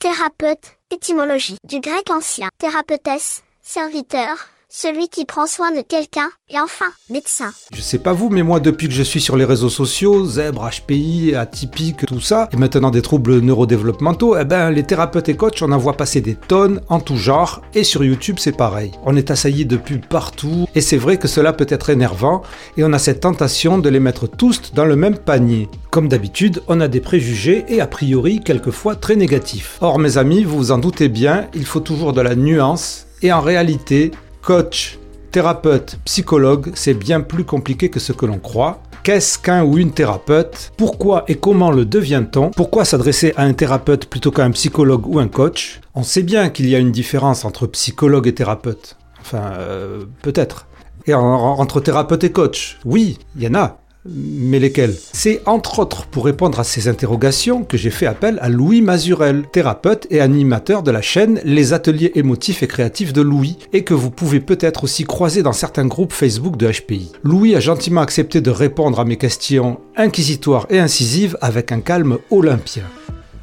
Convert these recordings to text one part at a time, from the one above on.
Thérapeute, étymologie du grec ancien. Thérapeutesse, serviteur, celui qui prend soin de quelqu'un, et enfin, médecin. Je sais pas vous, mais moi depuis que je suis sur les réseaux sociaux, zèbre, HPI, atypique, tout ça, et maintenant des troubles neurodéveloppementaux, eh ben les thérapeutes et coachs, on en voit passer des tonnes en tout genre, et sur YouTube c'est pareil. On est assailli de pubs partout, et c'est vrai que cela peut être énervant, et on a cette tentation de les mettre tous dans le même panier. Comme d'habitude, on a des préjugés et a priori quelquefois très négatifs. Or mes amis, vous vous en doutez bien, il faut toujours de la nuance, et en réalité, Coach, thérapeute, psychologue, c'est bien plus compliqué que ce que l'on croit. Qu'est-ce qu'un ou une thérapeute? Pourquoi et comment le devient-on? Pourquoi s'adresser à un thérapeute plutôt qu'à un psychologue ou un coach? On sait bien qu'il y a une différence entre psychologue et thérapeute. Enfin, euh, peut-être. Et entre thérapeute et coach? Oui, il y en a mais lesquels? C'est entre autres pour répondre à ces interrogations que j'ai fait appel à Louis Mazurel, thérapeute et animateur de la chaîne Les Ateliers émotifs et créatifs de Louis, et que vous pouvez peut-être aussi croiser dans certains groupes Facebook de HPI. Louis a gentiment accepté de répondre à mes questions inquisitoires et incisives avec un calme olympien.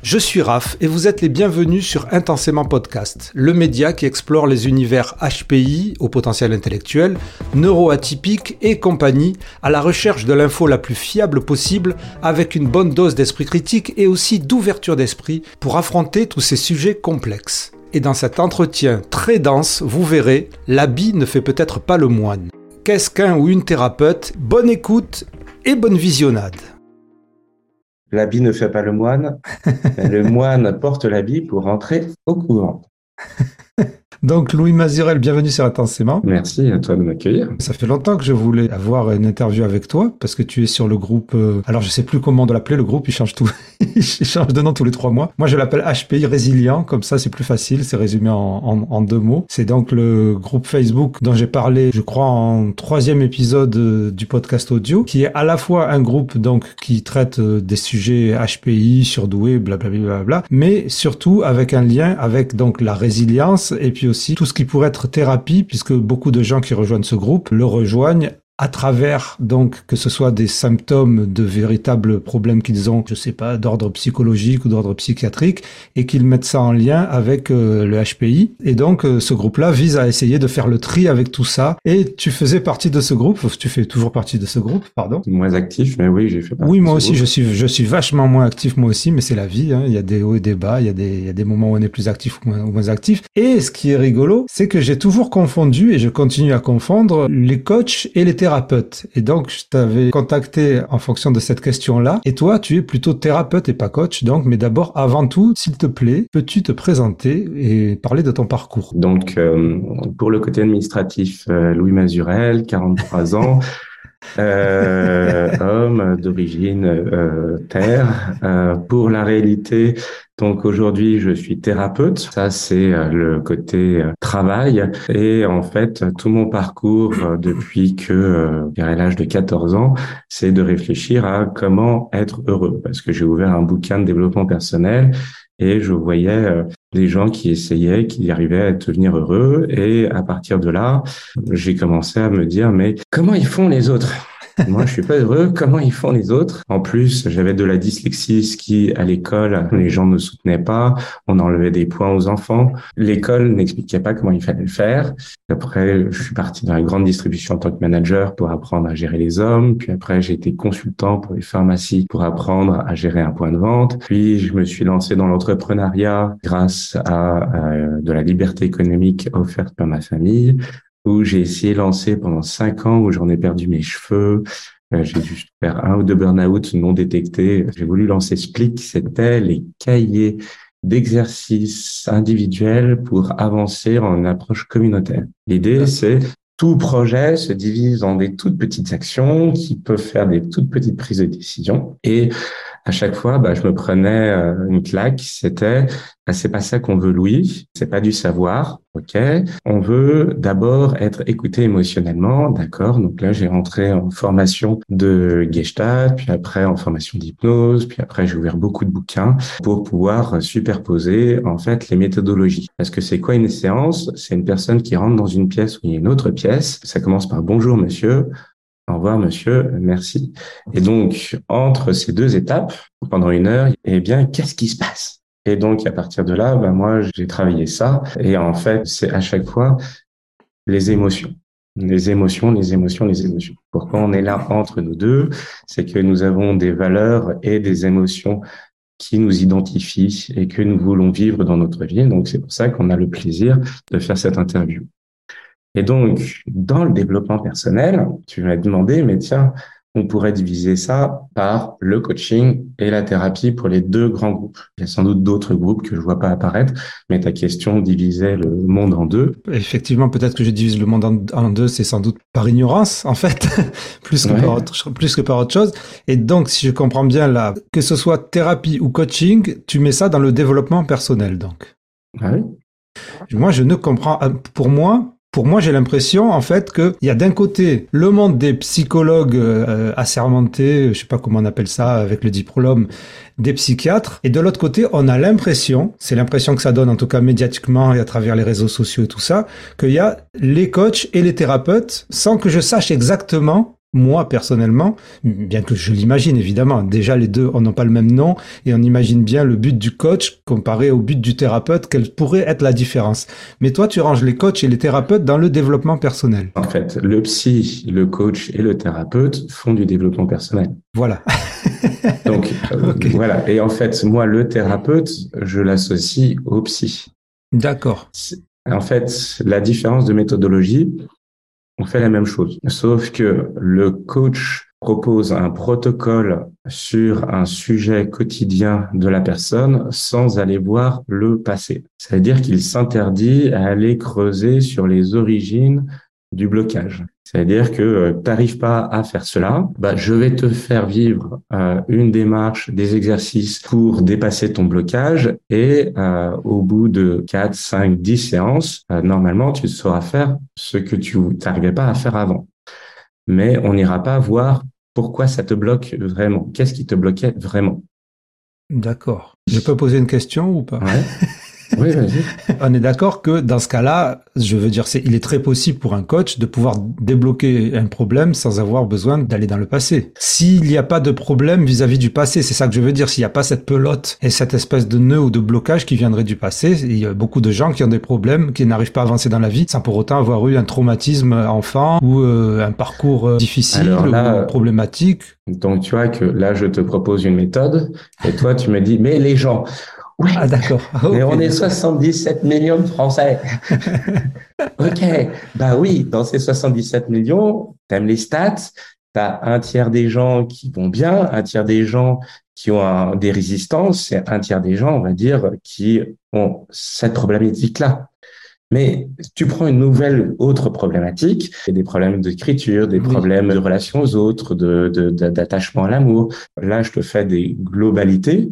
Je suis Raph et vous êtes les bienvenus sur Intensément Podcast, le média qui explore les univers HPI au potentiel intellectuel, neuroatypique et compagnie, à la recherche de l'info la plus fiable possible avec une bonne dose d'esprit critique et aussi d'ouverture d'esprit pour affronter tous ces sujets complexes. Et dans cet entretien très dense, vous verrez, l'habit ne fait peut-être pas le moine. Qu'est-ce qu'un ou une thérapeute? Bonne écoute et bonne visionnade. L'habit ne fait pas le moine. le moine porte l'habit pour rentrer au couvent. Donc Louis Mazurel, bienvenue sur Intensément. Merci à toi de m'accueillir. Ça fait longtemps que je voulais avoir une interview avec toi parce que tu es sur le groupe. Euh, alors je sais plus comment de l'appeler. Le groupe il change tout. il change de nom tous les trois mois. Moi je l'appelle HPI Résilient. Comme ça c'est plus facile. C'est résumé en, en, deux mots. C'est donc le groupe Facebook dont j'ai parlé, je crois en troisième épisode euh, du podcast audio, qui est à la fois un groupe donc qui traite euh, des sujets HPI, surdoué, blablabla, bla, bla, bla, mais surtout avec un lien avec donc la résilience et puis aussi tout ce qui pourrait être thérapie, puisque beaucoup de gens qui rejoignent ce groupe le rejoignent à travers donc que ce soit des symptômes de véritables problèmes qu'ils ont, je sais pas, d'ordre psychologique ou d'ordre psychiatrique, et qu'ils mettent ça en lien avec euh, le HPI. Et donc euh, ce groupe-là vise à essayer de faire le tri avec tout ça. Et tu faisais partie de ce groupe, tu fais toujours partie de ce groupe, pardon? Moins actif, mais oui, j'ai fait partie. Oui, moi aussi, je suis, je suis vachement moins actif moi aussi, mais c'est la vie. Hein. Il y a des hauts et des bas, il y a des, il y a des moments où on est plus actif ou moins, ou moins actif. Et ce qui est rigolo, c'est que j'ai toujours confondu et je continue à confondre les coachs et les thérapeutes thérapeute. Et donc, je t'avais contacté en fonction de cette question-là. Et toi, tu es plutôt thérapeute et pas coach. Donc, mais d'abord, avant tout, s'il te plaît, peux-tu te présenter et parler de ton parcours? Donc, euh, pour le côté administratif, euh, Louis Mazurel, 43 ans. euh, homme d'origine euh, terre. Euh, pour la réalité, donc aujourd'hui, je suis thérapeute. Ça, c'est le côté travail. Et en fait, tout mon parcours depuis que vers l'âge de 14 ans, c'est de réfléchir à comment être heureux. Parce que j'ai ouvert un bouquin de développement personnel et je voyais des gens qui essayaient, qui arrivaient à devenir heureux. Et à partir de là, j'ai commencé à me dire, mais comment ils font les autres? Moi, je suis pas heureux. Comment ils font les autres? En plus, j'avais de la dyslexie, ce qui, à l'école, les gens ne soutenaient pas. On enlevait des points aux enfants. L'école n'expliquait pas comment il fallait le faire. Après, je suis parti dans la grande distribution en tant que manager pour apprendre à gérer les hommes. Puis après, j'ai été consultant pour les pharmacies pour apprendre à gérer un point de vente. Puis, je me suis lancé dans l'entrepreneuriat grâce à euh, de la liberté économique offerte par ma famille où j'ai essayé de lancer pendant cinq ans, où j'en ai perdu mes cheveux. Euh, j'ai dû faire un ou deux burn-out non détectés. J'ai voulu lancer Split, c'était les cahiers d'exercices individuels pour avancer en approche communautaire. L'idée, c'est tout projet se divise en des toutes petites actions qui peuvent faire des toutes petites prises de décision. Et à chaque fois, bah, je me prenais euh, une claque. C'était, bah, c'est pas ça qu'on veut, Louis. C'est pas du savoir. Ok? On veut d'abord être écouté émotionnellement. D'accord? Donc là, j'ai rentré en formation de Gestalt, puis après en formation d'hypnose, puis après j'ai ouvert beaucoup de bouquins pour pouvoir superposer en fait les méthodologies. Parce que c'est quoi une séance? C'est une personne qui rentre dans une pièce a une autre pièce. Ça commence par bonjour monsieur. Au revoir, monsieur. Merci. Et donc, entre ces deux étapes, pendant une heure, eh bien, qu'est-ce qui se passe? Et donc, à partir de là, ben moi, j'ai travaillé ça. Et en fait, c'est à chaque fois les émotions. Les émotions, les émotions, les émotions. Pourquoi on est là entre nous deux? C'est que nous avons des valeurs et des émotions qui nous identifient et que nous voulons vivre dans notre vie. Donc, c'est pour ça qu'on a le plaisir de faire cette interview. Et donc, dans le développement personnel, tu m'as demandé, mais tiens, on pourrait diviser ça par le coaching et la thérapie pour les deux grands groupes. Il y a sans doute d'autres groupes que je vois pas apparaître, mais ta question divisait le monde en deux. Effectivement, peut-être que je divise le monde en, deux, c'est sans doute par ignorance, en fait, plus que par autre, plus que par autre chose. Et donc, si je comprends bien là, que ce soit thérapie ou coaching, tu mets ça dans le développement personnel, donc. Ah oui. Moi, je ne comprends, pour moi, pour moi, j'ai l'impression, en fait, qu'il y a d'un côté le monde des psychologues euh, assermentés, je sais pas comment on appelle ça, avec le diplôme, des psychiatres, et de l'autre côté, on a l'impression, c'est l'impression que ça donne en tout cas médiatiquement et à travers les réseaux sociaux et tout ça, qu'il y a les coachs et les thérapeutes, sans que je sache exactement moi personnellement, bien que je l'imagine évidemment, déjà les deux n'ont pas le même nom et on imagine bien le but du coach comparé au but du thérapeute, quelle pourrait être la différence. Mais toi, tu ranges les coachs et les thérapeutes dans le développement personnel. En fait, le psy, le coach et le thérapeute font du développement personnel. Voilà. Donc euh, voilà. Et en fait, moi, le thérapeute, je l'associe au psy. D'accord. En fait, la différence de méthodologie, on fait la même chose. Sauf que le coach propose un protocole sur un sujet quotidien de la personne sans aller voir le passé. C'est-à-dire qu'il s'interdit à aller creuser sur les origines du blocage. C'est-à-dire que euh, tu n'arrives pas à faire cela, bah, je vais te faire vivre euh, une démarche, des exercices pour dépasser ton blocage et euh, au bout de 4, 5, 10 séances, normalement, tu sauras faire ce que tu n'arrivais pas à faire avant. Mais on n'ira pas voir pourquoi ça te bloque vraiment. Qu'est-ce qui te bloquait vraiment? D'accord. Je peux poser une question ou pas? Oui. On est d'accord que dans ce cas-là, je veux dire, c'est, il est très possible pour un coach de pouvoir débloquer un problème sans avoir besoin d'aller dans le passé. S'il n'y a pas de problème vis-à-vis du passé, c'est ça que je veux dire. S'il n'y a pas cette pelote et cette espèce de nœud ou de blocage qui viendrait du passé, il y a beaucoup de gens qui ont des problèmes, qui n'arrivent pas à avancer dans la vie sans pour autant avoir eu un traumatisme enfant ou euh, un parcours euh, difficile ou problématique. Donc tu vois que là, je te propose une méthode et toi, tu me dis, mais les gens, oui. Ah, d'accord. Et on est 77 millions de Français. ok. Bah oui, dans ces 77 millions, t'aimes les stats, t'as un tiers des gens qui vont bien, un tiers des gens qui ont des résistances, et un tiers des gens, on va dire, qui ont cette problématique-là. Mais tu prends une nouvelle autre problématique, des problèmes d'écriture, des problèmes de relations aux autres, de, d'attachement à l'amour. Là, je te fais des globalités,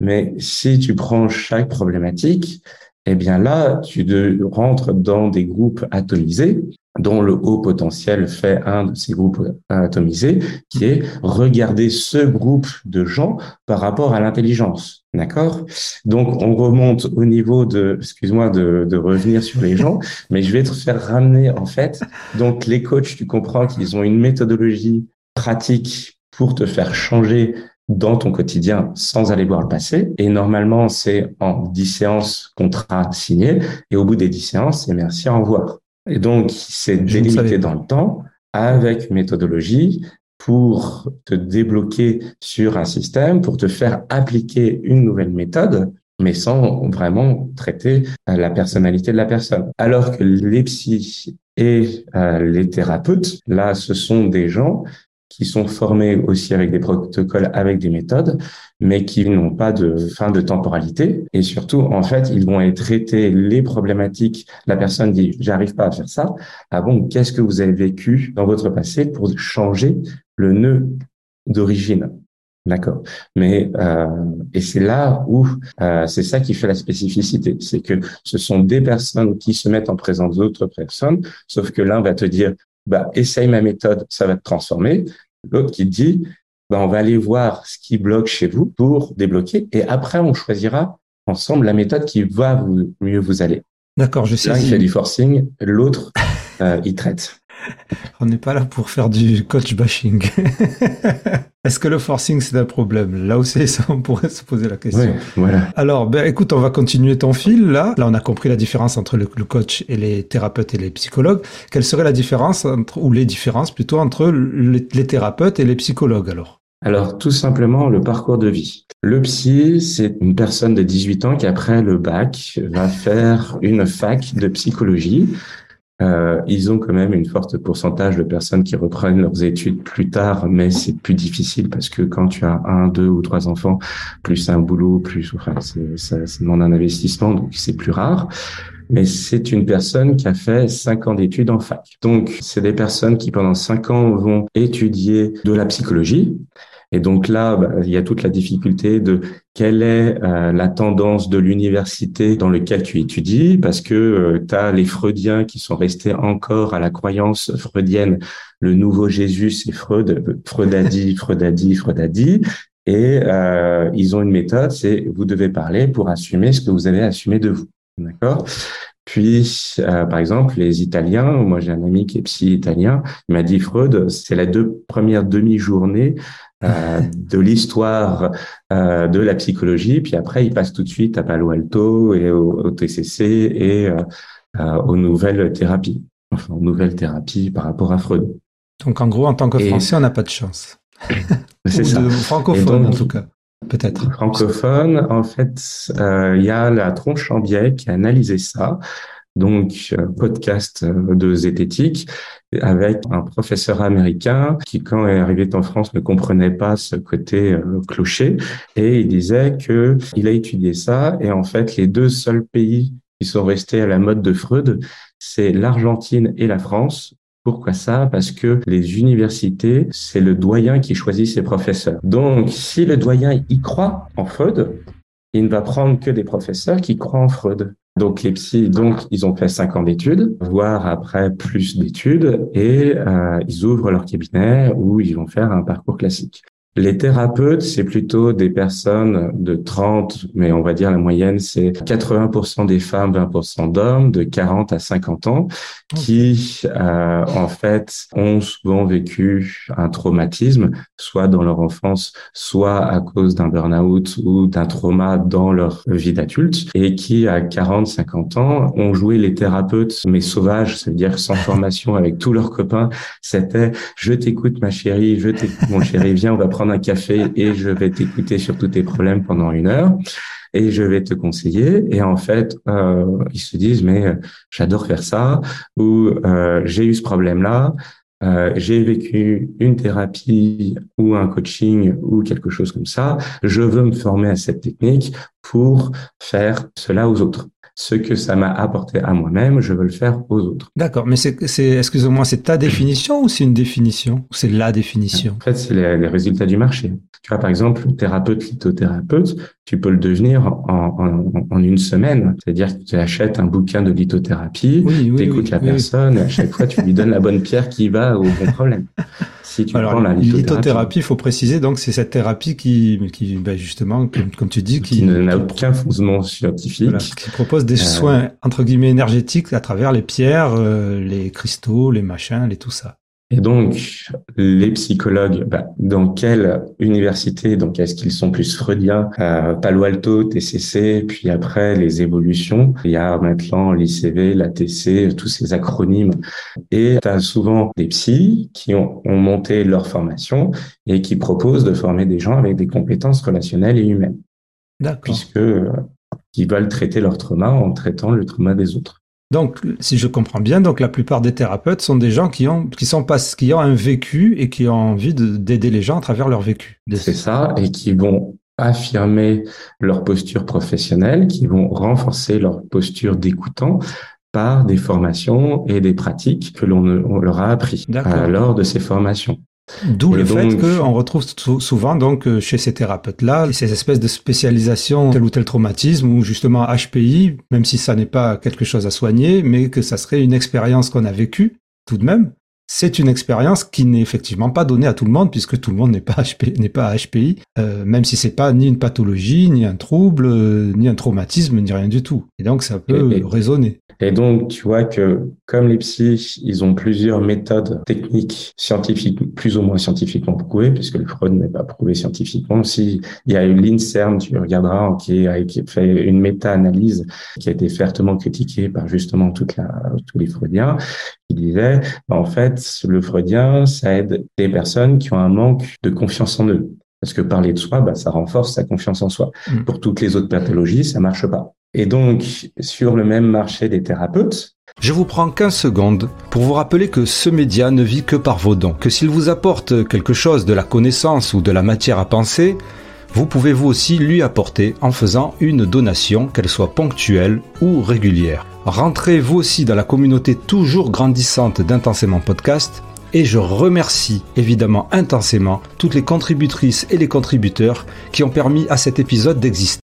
mais si tu prends chaque problématique, eh bien là, tu rentres dans des groupes atomisés, dont le haut potentiel fait un de ces groupes atomisés, qui est regarder ce groupe de gens par rapport à l'intelligence. D'accord? Donc, on remonte au niveau de, excuse-moi de, de revenir sur les gens, mais je vais te faire ramener, en fait, donc les coachs, tu comprends qu'ils ont une méthodologie pratique pour te faire changer dans ton quotidien sans aller voir le passé. Et normalement, c'est en 10 séances contrat signé. Et au bout des 10 séances, c'est merci, au revoir. Et donc, c'est délimité dans le temps avec méthodologie pour te débloquer sur un système, pour te faire appliquer une nouvelle méthode, mais sans vraiment traiter euh, la personnalité de la personne. Alors que les psys et euh, les thérapeutes, là, ce sont des gens qui sont formés aussi avec des protocoles, avec des méthodes, mais qui n'ont pas de fin de temporalité. Et surtout, en fait, ils vont être traités les problématiques. La personne dit, j'arrive pas à faire ça. Ah bon, qu'est-ce que vous avez vécu dans votre passé pour changer le nœud d'origine? D'accord. Mais euh, et c'est là où euh, c'est ça qui fait la spécificité, c'est que ce sont des personnes qui se mettent en présence d'autres personnes, sauf que l'un va te dire bah, essaye ma méthode, ça va te transformer. L'autre qui dit, bah, on va aller voir ce qui bloque chez vous pour débloquer. Et après, on choisira ensemble la méthode qui va vous, mieux vous aller. D'accord, je sais. L'un, il fait du forcing, l'autre, euh, il traite. On n'est pas là pour faire du coach bashing. Est-ce que le forcing c'est un problème? Là aussi, ça, on pourrait se poser la question. Voilà. Alors, ben, écoute, on va continuer ton fil là. Là, on a compris la différence entre le, le coach et les thérapeutes et les psychologues. Quelle serait la différence entre, ou les différences plutôt entre les, les thérapeutes et les psychologues alors? Alors, tout simplement, le parcours de vie. Le psy, c'est une personne de 18 ans qui, après le bac, va faire une fac de psychologie. Euh, ils ont quand même une forte pourcentage de personnes qui reprennent leurs études plus tard, mais c'est plus difficile parce que quand tu as un, deux ou trois enfants, plus un boulot, plus, enfin, ça, ça demande un investissement, donc c'est plus rare mais c'est une personne qui a fait cinq ans d'études en fac. Donc, c'est des personnes qui, pendant cinq ans, vont étudier de la psychologie. Et donc là, bah, il y a toute la difficulté de quelle est euh, la tendance de l'université dans laquelle tu étudies, parce que euh, tu as les Freudiens qui sont restés encore à la croyance freudienne, le nouveau Jésus, c'est Freud, Freud a dit, Freud a dit, Freud a dit. Et euh, ils ont une méthode, c'est vous devez parler pour assumer ce que vous avez assumé de vous. D'accord? Puis, euh, par exemple, les Italiens, moi j'ai un ami qui est psy italien, il m'a dit Freud, c'est la deux premières demi-journées euh, de l'histoire euh, de la psychologie, puis après il passe tout de suite à Palo Alto et au, TCC et aux nouvelles thérapies, enfin aux nouvelles thérapies par rapport à Freud. Donc en gros, en tant que Français, on n'a pas de chance. c'est ça. Francophone en tout cas. Peut-être. Francophone, en fait, euh, il y a la tronche en biais qui a analysé ça. Donc, euh, podcast euh, de zététique avec un professeur américain qui, quand est arrivé en France, ne comprenait pas ce côté clocher et il disait que il a étudié ça et en fait, les deux seuls pays qui sont restés à la mode de Freud, c'est l'Argentine et la France. Pourquoi ça? Parce que les universités, c'est le doyen qui choisit ses professeurs. Donc, si le doyen y croit en Freud, il ne va prendre que des professeurs qui croient en Freud. Donc les psys, donc ils ont fait cinq ans d'études, voire après plus d'études, et euh, ils ouvrent leur cabinet où ils vont faire un parcours classique. Les thérapeutes, c'est plutôt des personnes de 30, mais on va dire la moyenne, c'est 80% des femmes, 20% d'hommes de 40 à 50 ans qui, euh, en fait, ont souvent vécu un traumatisme, soit dans leur enfance, soit à cause d'un burn-out ou d'un trauma dans leur vie d'adulte, et qui, à 40, 50 ans, ont joué les thérapeutes, mais sauvages, c'est-à-dire sans formation avec tous leurs copains. C'était, je t'écoute, ma chérie, je t'écoute, mon chéri, viens, on va prendre un café et je vais t'écouter sur tous tes problèmes pendant une heure et je vais te conseiller. Et en fait, euh, ils se disent mais euh, j'adore faire ça ou euh, j'ai eu ce problème-là. J'ai vécu une thérapie ou un coaching ou quelque chose comme ça. Je veux me former à cette technique pour faire cela aux autres ce que ça m'a apporté à moi-même, je veux le faire aux autres. D'accord, mais c'est, c'est excuse-moi, c'est ta définition ou c'est une définition? Ou c'est la définition? En fait, c'est les, les, résultats du marché. Tu vois, par exemple, thérapeute, lithothérapeute, tu peux le devenir en, en, en une semaine. C'est-à-dire que tu achètes un bouquin de lithothérapie, oui, oui, tu écoutes la personne, et à chaque fois, tu lui donnes la bonne pierre qui va au bon problème. Si tu Alors, prends la lithothérapie, il faut préciser, donc c'est cette thérapie qui, qui ben justement, comme, comme, tu dis, qui, qui n'a aucun fondement scientifique, voilà, qui propose des euh, soins entre guillemets énergétiques à travers les pierres, euh, les cristaux, les machins, les tout ça. Et donc, les psychologues, bah, dans quelle université, donc est-ce qu'ils sont plus freudiens, euh, Palo Alto, TCC, puis après les évolutions, il y a maintenant l'ICV, l'ATC, tous ces acronymes. Et tu as souvent des psys qui ont, ont monté leur formation et qui proposent de former des gens avec des compétences relationnelles et humaines. D'accord. Puisque euh, ils veulent traiter leur trauma en traitant le trauma des autres. Donc, si je comprends bien, donc la plupart des thérapeutes sont des gens qui ont, qui sont pas, qui ont un vécu et qui ont envie d'aider les gens à travers leur vécu. C'est ça, et qui vont affirmer leur posture professionnelle, qui vont renforcer leur posture d'écoutant par des formations et des pratiques que l'on leur a appris euh, lors de ces formations. D'où le fait qu'on retrouve souvent donc euh, chez ces thérapeutes-là ces espèces de spécialisation tel ou tel traumatisme ou justement HPI, même si ça n'est pas quelque chose à soigner, mais que ça serait une expérience qu'on a vécue tout de même. C'est une expérience qui n'est effectivement pas donnée à tout le monde puisque tout le monde n'est pas HPI, n'est pas HPI, euh, même si c'est pas ni une pathologie, ni un trouble, euh, ni un traumatisme, ni rien du tout. Et donc ça peut résonner. Et donc, tu vois que comme les psys, ils ont plusieurs méthodes techniques scientifiques, plus ou moins scientifiquement prouvées, puisque le Freud n'est pas prouvé scientifiquement. Si il y a eu l'INSERM, tu regarderas, qui a, qui a fait une méta-analyse qui a été fertement critiquée par justement toute la, tous les Freudiens, qui disaient, bah, en fait, le Freudien, ça aide les personnes qui ont un manque de confiance en eux. Parce que parler de soi, bah, ça renforce sa confiance en soi. Mm. Pour toutes les autres pathologies, ça marche pas. Et donc, sur le même marché des thérapeutes, je vous prends 15 secondes pour vous rappeler que ce média ne vit que par vos dons, que s'il vous apporte quelque chose de la connaissance ou de la matière à penser, vous pouvez vous aussi lui apporter en faisant une donation, qu'elle soit ponctuelle ou régulière. Rentrez vous aussi dans la communauté toujours grandissante d'Intensément Podcast et je remercie évidemment intensément toutes les contributrices et les contributeurs qui ont permis à cet épisode d'exister.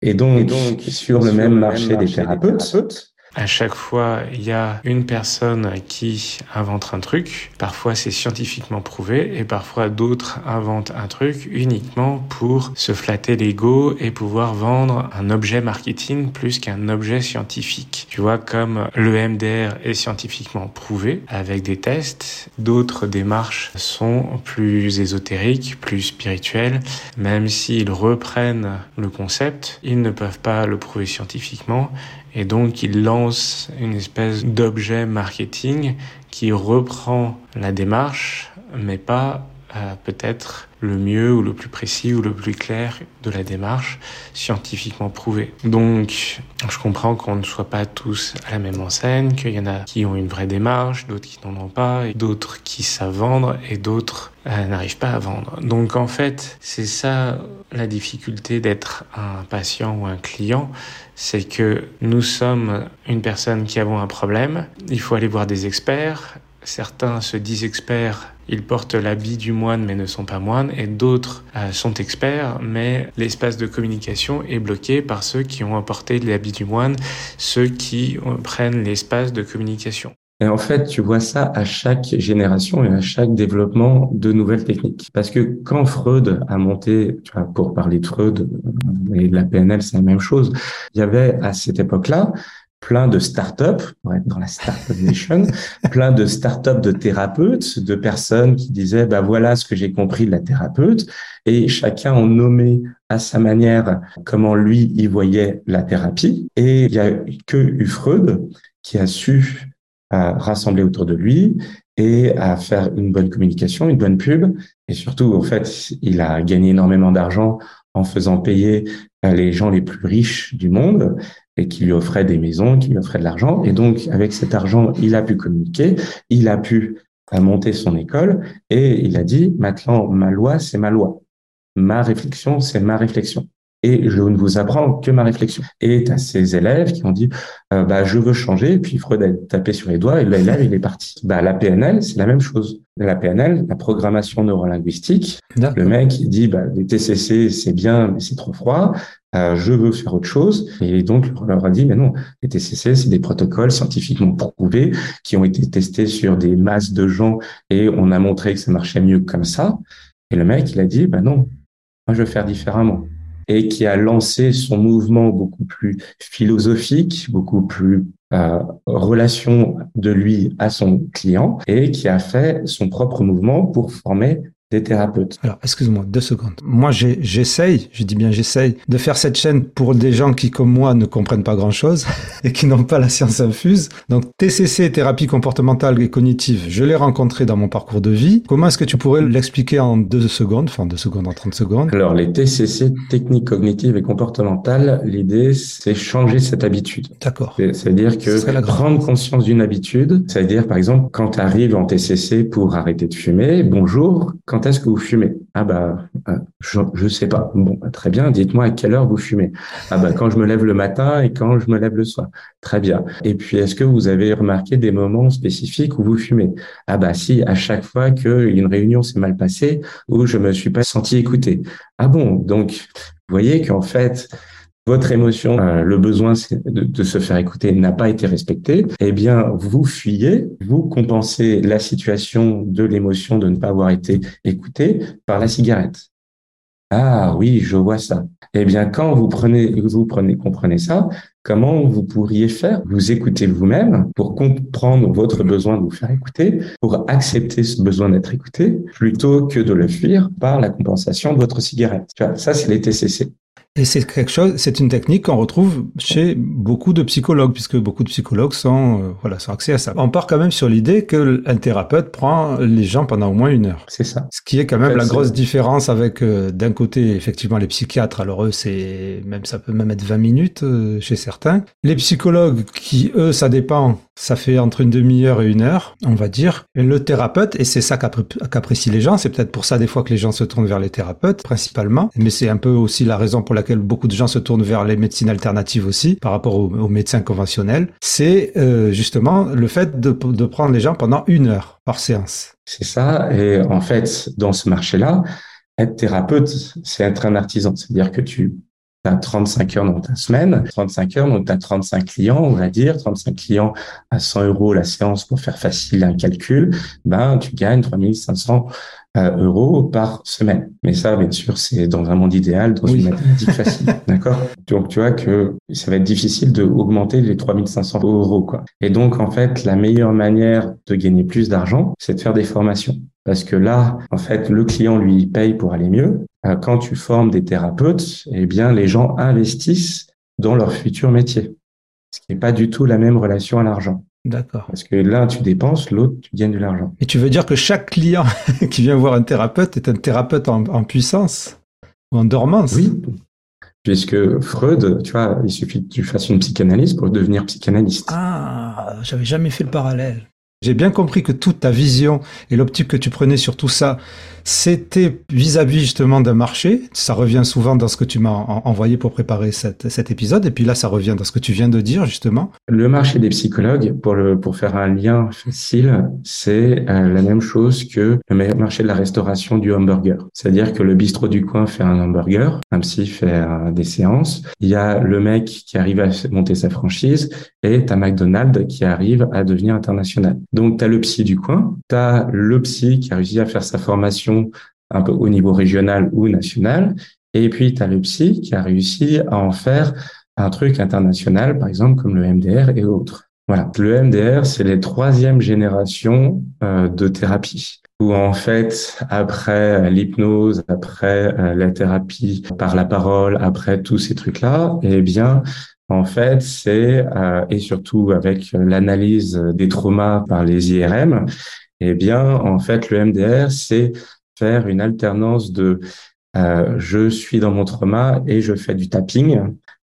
Et donc, sur, le même marché, des thérapeutes à chaque fois, il y a une personne qui invente un truc. Parfois, c'est scientifiquement prouvé et parfois d'autres inventent un truc uniquement pour se flatter l'ego et pouvoir vendre un objet marketing plus qu'un objet scientifique. Tu vois, comme le MDR est scientifiquement prouvé avec des tests, d'autres démarches sont plus ésotériques, plus spirituelles. Même s'ils reprennent le concept, ils ne peuvent pas le prouver scientifiquement et donc il lance une espèce d'objet marketing qui reprend la démarche, mais pas euh, peut-être le mieux ou le plus précis ou le plus clair de la démarche scientifiquement prouvée. Donc, je comprends qu'on ne soit pas tous à la même enseigne, qu'il y en a qui ont une vraie démarche, d'autres qui n'en ont pas, d'autres qui savent vendre et d'autres euh, n'arrivent pas à vendre. Donc, en fait, c'est ça la difficulté d'être un patient ou un client, c'est que nous sommes une personne qui avons un problème, il faut aller voir des experts, certains se disent experts ils portent l'habit du moine mais ne sont pas moines et d'autres euh, sont experts mais l'espace de communication est bloqué par ceux qui ont apporté l'habit du moine, ceux qui euh, prennent l'espace de communication. Et en fait, tu vois ça à chaque génération et à chaque développement de nouvelles techniques. Parce que quand Freud a monté, tu vois, pour parler de Freud et de la PNL, c'est la même chose. Il y avait à cette époque-là plein de startups, dans la startup nation, plein de startups de thérapeutes, de personnes qui disaient, bah voilà ce que j'ai compris de la thérapeute, et chacun en nommé à sa manière comment lui y voyait la thérapie. Et il y a que Freud qui a su euh, rassembler autour de lui et à faire une bonne communication, une bonne pub. Et surtout, en fait, il a gagné énormément d'argent en faisant payer euh, les gens les plus riches du monde et qui lui offraient des maisons, qui lui offraient de l'argent. Et donc, avec cet argent, il a pu communiquer, il a pu euh, monter son école et il a dit, maintenant, ma loi, c'est ma loi. Ma réflexion, c'est ma réflexion et je ne vous apprends que ma réflexion. Et tu as ces élèves qui ont dit, euh, bah, je veux changer, et puis Freud a tapé sur les doigts, et l'élève, il est parti. Bah, la PNL, c'est la même chose. La PNL, la programmation neurolinguistique, le mec, il dit, bah, les TCC, c'est bien, mais c'est trop froid, euh, je veux faire autre chose. Et donc, on leur a dit, mais non, les TCC, c'est des protocoles scientifiquement prouvés qui ont été testés sur des masses de gens et on a montré que ça marchait mieux comme ça. Et le mec, il a dit, bah non, moi, je veux faire différemment et qui a lancé son mouvement beaucoup plus philosophique, beaucoup plus euh, relation de lui à son client et qui a fait son propre mouvement pour former des thérapeutes. Alors, excuse-moi, deux secondes. Moi, j'essaye, je dis bien j'essaye, de faire cette chaîne pour des gens qui, comme moi, ne comprennent pas grand-chose et qui n'ont pas la science infuse. Donc, TCC, thérapie comportementale et cognitive, je l'ai rencontré dans mon parcours de vie. Comment est-ce que tu pourrais l'expliquer en deux secondes, enfin deux secondes en 30 secondes? Alors, les TCC, techniques cognitives et comportementales, l'idée, c'est changer cette habitude. D'accord. C'est-à-dire que prendre conscience d'une habitude, c'est-à-dire, par exemple, quand tu arrives en TCC pour arrêter de fumer, bonjour, quand quand est-ce que vous fumez? Ah bah, euh, je, je sais pas. Bon, bah, très bien. Dites-moi à quelle heure vous fumez. Ah bah, quand je me lève le matin et quand je me lève le soir. Très bien. Et puis, est-ce que vous avez remarqué des moments spécifiques où vous fumez? Ah bah, si, à chaque fois qu'une réunion s'est mal passée ou je me suis pas senti écouté. Ah bon, donc, vous voyez qu'en fait, votre émotion, euh, le besoin de, se faire écouter n'a pas été respecté, eh bien, vous fuyez, vous compensez la situation de l'émotion de ne pas avoir été écouté par la cigarette. Ah oui, je vois ça. Eh bien, quand vous prenez, vous prenez, comprenez ça, comment vous pourriez faire? Vous écoutez vous-même pour comprendre votre besoin de vous faire écouter, pour accepter ce besoin d'être écouté, plutôt que de le fuir par la compensation de votre cigarette. Ça, c'est les TCC. Et c'est quelque chose, c'est une technique qu'on retrouve chez beaucoup de psychologues, puisque beaucoup de psychologues sont, euh, voilà, sont axés à ça. On part quand même sur l'idée qu'un thérapeute prend les gens pendant au moins une heure. C'est ça. Ce qui est quand même la grosse différence avec, euh, d'un côté, effectivement, les psychiatres. Alors eux, c'est même, ça peut même être 20 minutes euh, chez certains. Les psychologues, qui eux, ça dépend, ça fait entre une demi-heure et une heure, on va dire. Le thérapeute, et c'est ça qu'apprécient les gens, c'est peut-être pour ça des fois que les gens se tournent vers les thérapeutes, principalement, mais c'est un peu aussi la raison pour laquelle beaucoup de gens se tournent vers les médecines alternatives aussi, par rapport aux, médecins conventionnels, c'est euh, justement le fait de, de prendre les gens pendant une heure par séance. C'est ça. Et en fait, dans ce marché-là, être thérapeute, c'est être un artisan. C'est-à-dire que tu as 35 heures dans ta semaine, 35 heures, donc tu as 35 clients, on va dire, 35 clients à 100 euros la séance pour faire facile un calcul, ben, tu gagnes 3500 euh, euros par semaine. Mais ça, bien sûr, c'est dans un monde idéal, dans une mathématique facile. D'accord? Donc, tu vois que ça va être difficile de augmenter les 3500 euros, quoi. Et donc, en fait, la meilleure manière de gagner plus d'argent, c'est de faire des formations. Parce que là, en fait, le client lui paye pour aller mieux. Euh, quand tu formes des thérapeutes, eh bien, les gens investissent dans leur futur métier. Ce qui n'est pas du tout la même relation à l'argent. D'accord. Parce que l'un, tu dépenses, l'autre, tu gagnes de l'argent. Et tu veux dire que chaque client qui vient voir un thérapeute est un thérapeute en, puissance ou en dormance? Oui. Puisque Freud, tu vois, il suffit que tu fasses une psychanalyse pour devenir psychanalyste. Ah, j'avais jamais fait le parallèle. J'ai bien compris que toute ta vision et l'optique que tu prenais sur tout ça, c'était vis-à-vis justement d'un marché. Ça revient souvent dans ce que tu m'as envoyé pour préparer cet épisode. Et puis là, ça revient dans ce que tu viens de dire justement. Le marché des psychologues, pour, faire un lien facile, c'est euh, la même chose que le marché de la restauration du hamburger. C'est-à-dire que le bistrot du coin fait un hamburger, un psy fait euh, des séances. Il y a le mec qui arrive à monter sa franchise et t'as McDonald's qui arrive à devenir international. Donc, tu as le psy du coin, tu as le psy qui a réussi à faire sa formation un peu au niveau régional ou national, et puis tu le psy qui a réussi à en faire un truc international, par exemple comme le MDR et autres. Voilà, le MDR, c'est les troisième génération euh, de thérapie où en fait, après l'hypnose, après euh, la thérapie par la parole, après tous ces trucs-là, eh bien, en fait, c'est euh, et surtout avec l'analyse des traumas par les IRM, eh bien, en fait, le MDR, c'est faire une alternance de euh, je suis dans mon trauma et je fais du tapping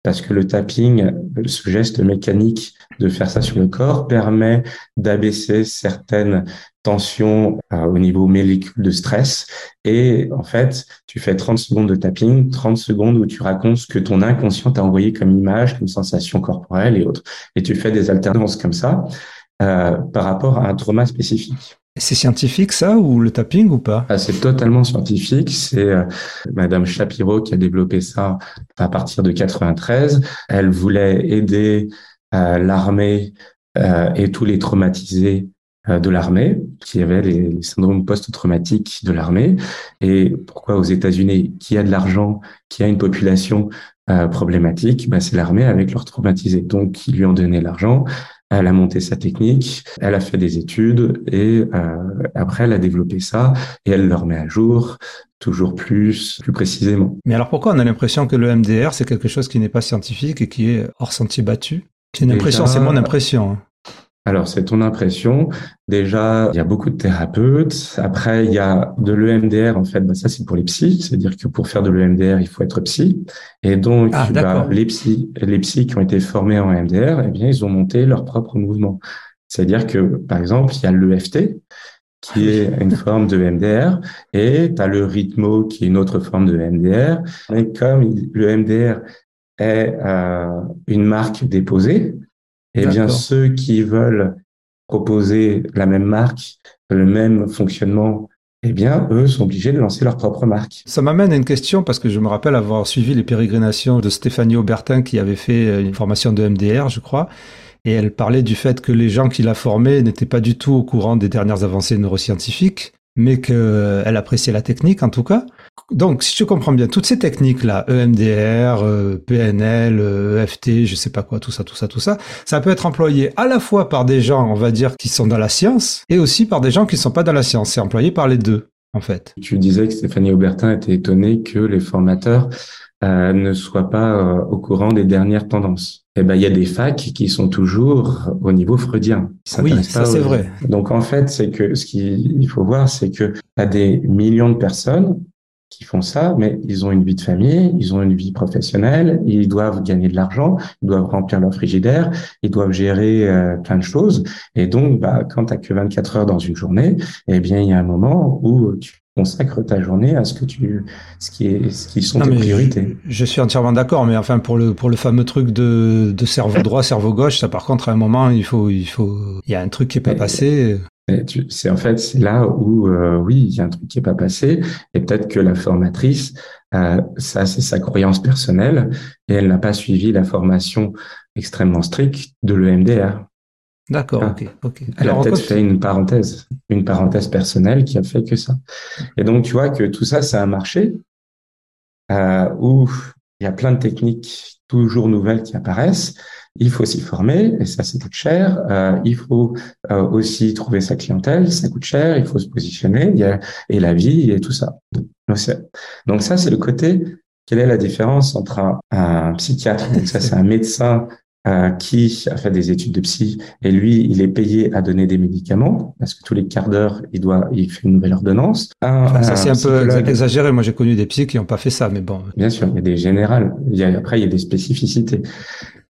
parce que le tapping, ce geste mécanique de faire ça sur le corps permet d'abaisser certaines tensions euh, au niveau molécule de stress. Et en fait, tu fais 30 secondes de tapping, 30 secondes où tu racontes ce que ton inconscient t'a envoyé comme image, comme sensation corporelle et autres. Et tu fais des alternances comme ça euh, par rapport à un trauma spécifique. C'est scientifique ça ou le tapping ou pas? Ah, C'est totalement scientifique. C'est euh, Madame Shapiro qui a développé ça à partir de 93. Elle voulait aider euh, l'armée euh, et tous les traumatisés euh, de l'armée, qui avaient les, syndromes post-traumatiques de l'armée. Et pourquoi aux États-Unis, qui a de l'argent, qui a une population euh, problématique, bah, c'est l'armée avec leurs traumatisés. Donc, ils lui ont donné l'argent. Elle a monté sa technique, elle a fait des études et euh, après elle a développé ça et elle le remet à jour toujours plus, plus précisément. Mais alors pourquoi on a l'impression que le MDR c'est quelque chose qui n'est pas scientifique et qui est hors sentier battu? C'est une impression, c'est mon impression. Hein. Alors, c'est ton impression. Déjà, il y a beaucoup de thérapeutes. Après, il y a de l'EMDR. En fait, bah, ça, c'est pour les psys. C'est-à-dire que pour faire de l'EMDR, il faut être psy. Et donc, ah, bah, les psys, les psys qui ont été formés en EMDR, eh bien, ils ont monté leur propre mouvement. C'est-à-dire que, par exemple, il y a l'EFT, qui ah est une forme de MDR, et tu as le rythmo, qui est une autre forme de MDR. Et comme le MDR est euh, une marque déposée, eh bien, ceux qui veulent proposer la même marque, le même fonctionnement, eh bien, eux sont obligés de lancer leur propre marque. Ça m'amène à une question parce que je me rappelle avoir suivi les pérégrinations de Stéphanie Aubertin qui avait fait euh, une formation de MDR, je crois. Et elle parlait du fait que les gens qui la formaient n'étaient pas du tout au courant des dernières avancées neuroscientifiques, mais qu'elle appréciait la technique en tout cas. Donc, si je comprends bien, toutes ces techniques-là, EMDR, euh, PNL, EFT, je sais pas quoi, tout ça, tout ça, tout ça, ça peut être employé à la fois par des gens, on va dire, qui sont dans la science, et aussi par des gens qui sont pas dans la science. C'est employé par les deux, en fait. Tu disais que Stéphanie Aubertin était étonnée que les formateurs euh, ne soient pas euh, au courant des dernières tendances. Eh ben, il y a des facs qui sont toujours au niveau freudien. Oui, ça c'est vrai. Donc en fait, c'est que ce qu'il faut voir, c'est que a des millions de personnes qui font ça, mais ils ont une vie de famille, ils ont une vie professionnelle, ils doivent gagner de l'argent, ils doivent remplir leur frigidaire, ils doivent gérer euh, plein de choses. Et donc, bah, quand tu que 24 heures dans une journée, eh bien, il y a un moment où tu consacres ta journée à ce que tu, ce qui est, ce qui sont tes priorités. Je, suis entièrement d'accord, mais enfin pour le pour le fameux truc de, de cerveau droit, cerveau gauche, ça par contre à un moment il faut il faut il y a un truc qui est pas passé. C'est en fait c'est là où euh, oui il y a un truc qui est pas passé et peut-être que la formatrice euh, ça c'est sa croyance personnelle et elle n'a pas suivi la formation extrêmement stricte de l'EMDR. D'accord, ah. ok, ok. Elle a peut-être fait une parenthèse, une parenthèse personnelle qui a fait que ça. Et donc tu vois que tout ça, c'est un marché euh, où il y a plein de techniques toujours nouvelles qui apparaissent. Il faut s'y former et ça, ça coûte cher. Euh, il faut euh, aussi trouver sa clientèle, ça coûte cher. Il faut se positionner il y a, et la vie et tout ça. Donc ça, c'est le côté. Quelle est la différence entre un, psychiatre Donc ça, c'est un médecin euh, qui a fait des études de psy et lui, il est payé à donner des médicaments parce que tous les quarts d'heure, il doit, il fait une nouvelle ordonnance. ça c'est un peu exagéré. Moi, j'ai connu des psys qui n'ont pas fait ça, mais bon. Bien sûr, il y a des générales. Il y a, après, il y a des spécificités.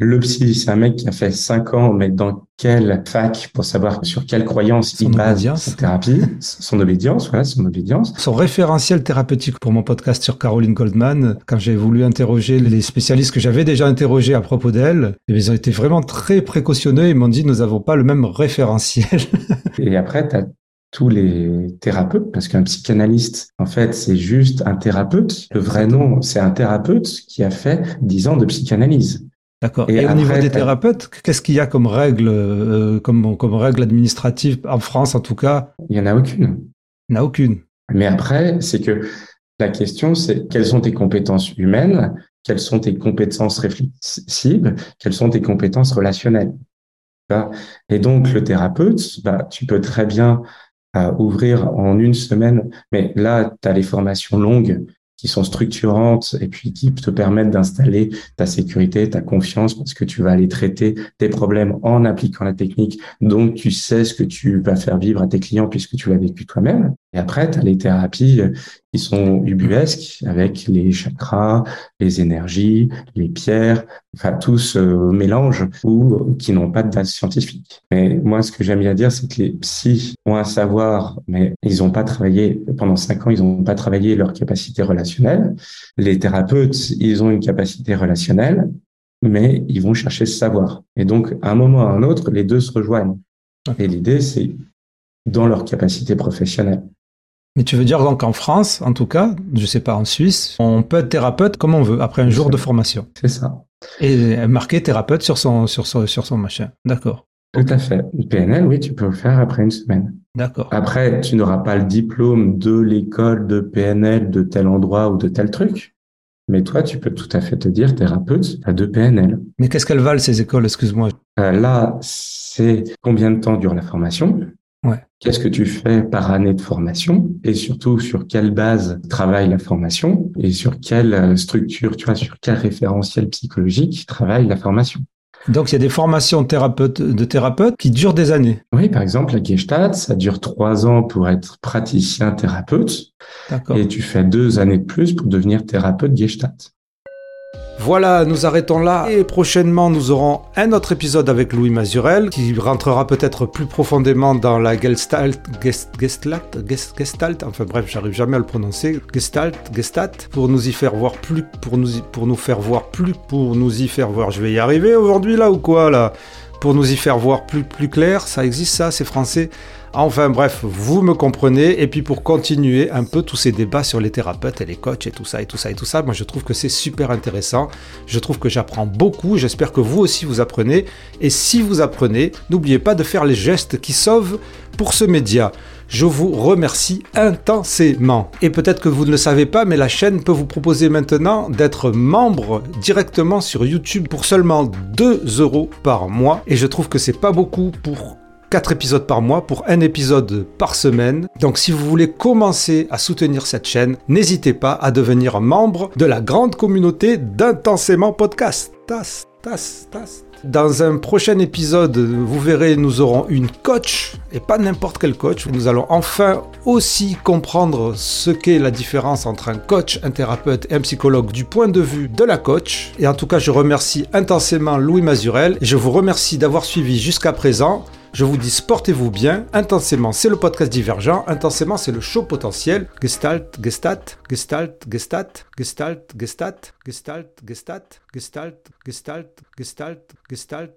Le psy, c'est un mec qui a fait cinq ans, mais dans quelle fac pour savoir sur quelle croyance il base sa thérapie, son obédience, voilà, son obédience. Son référentiel thérapeutique pour mon podcast sur Caroline Goldman, quand j'ai voulu interroger les spécialistes que j'avais déjà interrogés à propos d'elle, eh ils ont été vraiment très précautionneux. Ils m'ont dit, nous n'avons pas le même référentiel. Et après, tu as tous les thérapeutes, parce qu'un psychanalyste, en fait, c'est juste un thérapeute. Le vrai nom, c'est un thérapeute qui a fait dix ans de psychanalyse. D'accord. Et, au niveau des thérapeutes, qu'est-ce qu'il y a comme règle, euh, comme, comme règle administrative en France en tout cas? Il y en a aucune. Il n'y en a aucune. Mais après, c'est que la question, c'est quelles sont tes compétences humaines, quelles sont tes compétences réflexives, quelles sont tes compétences relationnelles. Et donc, le thérapeute, bah, tu peux très bien euh, ouvrir en une semaine, mais là, tu as les formations longues qui sont structurantes et puis qui te permettent d'installer ta sécurité, ta confiance parce que tu vas aller traiter tes problèmes en appliquant la technique. Donc, tu sais ce que tu vas faire vivre à tes clients puisque tu l'as vécu toi-même. Et après, tu as les thérapies qui sont ubuesques avec les chakras, les énergies, les pierres, enfin tout ce mélange ou qui n'ont pas de base scientifique. Mais moi, ce que j'aime bien dire, c'est que les psys ont un savoir, mais ils n'ont pas travaillé pendant cinq ans, ils n'ont pas travaillé leur capacité relationnelle. Les thérapeutes, ils ont une capacité relationnelle, mais ils vont chercher ce savoir. Et donc, à un moment ou à un autre, les deux se rejoignent. Et l'idée, c'est dans leur capacité professionnelle. Mais tu veux dire donc en France, en tout cas, je sais pas en Suisse, on peut être thérapeute comme on veut après un jour de formation. C'est ça. Et marquer thérapeute sur son sur son sur son machin. D'accord. Tout à fait. Le PNL, oui, tu peux le faire après une semaine. D'accord. Après, tu n'auras pas le diplôme de l'école de PNL de tel endroit ou de tel truc. Mais toi, tu peux tout à fait te dire thérapeute à deux PNL. Mais qu'est-ce qu'elles valent ces écoles, excuse-moi euh, Là, c'est combien de temps dure la formation? Ouais. Qu'est-ce que tu fais par année de formation et surtout sur quelle base travaille la formation et sur quelle euh, structure, tu vois, sur quel référentiel psychologique travaille la formation? Donc il y a des formations thérapeutes, de thérapeutes qui durent des années. Oui, par exemple la Gestalt, ça dure trois ans pour être praticien thérapeute. Et tu fais deux années de plus pour devenir thérapeute Gestalt. Voilà, nous arrêtons là et prochainement nous aurons un autre épisode avec Louis Mazurel qui rentrera peut-être plus profondément dans la Gestalt, Gestalt, Gestalt, enfin bref, j'arrive jamais à le prononcer, Gestalt, Gestalt, pour nous y faire voir plus, pour nous, nous faire voir plus, pour nous y faire voir, je vais y arriver aujourd'hui là ou quoi là? Pour nous y faire voir plus, plus clair, ça existe ça, c'est français Enfin bref, vous me comprenez. Et puis pour continuer un peu tous ces débats sur les thérapeutes et les coachs et tout ça et tout ça et tout ça, moi je trouve que c'est super intéressant. Je trouve que j'apprends beaucoup. J'espère que vous aussi vous apprenez. Et si vous apprenez, n'oubliez pas de faire les gestes qui sauvent pour ce média. Je vous remercie intensément. Et peut-être que vous ne le savez pas, mais la chaîne peut vous proposer maintenant d'être membre directement sur YouTube pour seulement 2 euros par mois. Et je trouve que c'est pas beaucoup pour 4 épisodes par mois pour un épisode par semaine. Donc si vous voulez commencer à soutenir cette chaîne, n'hésitez pas à devenir membre de la grande communauté d'Intensément Podcast. Tas, tas, tas. Dans un prochain épisode, vous verrez, nous aurons une coach, et pas n'importe quel coach. Nous allons enfin aussi comprendre ce qu'est la différence entre un coach, un thérapeute et un psychologue du point de vue de la coach. Et en tout cas, je remercie intensément Louis Mazurel, et je vous remercie d'avoir suivi jusqu'à présent. Je vous dis sportez-vous bien. Intensément, c'est le podcast divergent. Intensément, c'est le show potentiel. Gestalt, Gestalt, Gestalt, Gestalt, Gestalt, Gestalt, Gestalt, Gestalt, Gestalt, Gestalt, Gestalt, Gestalt.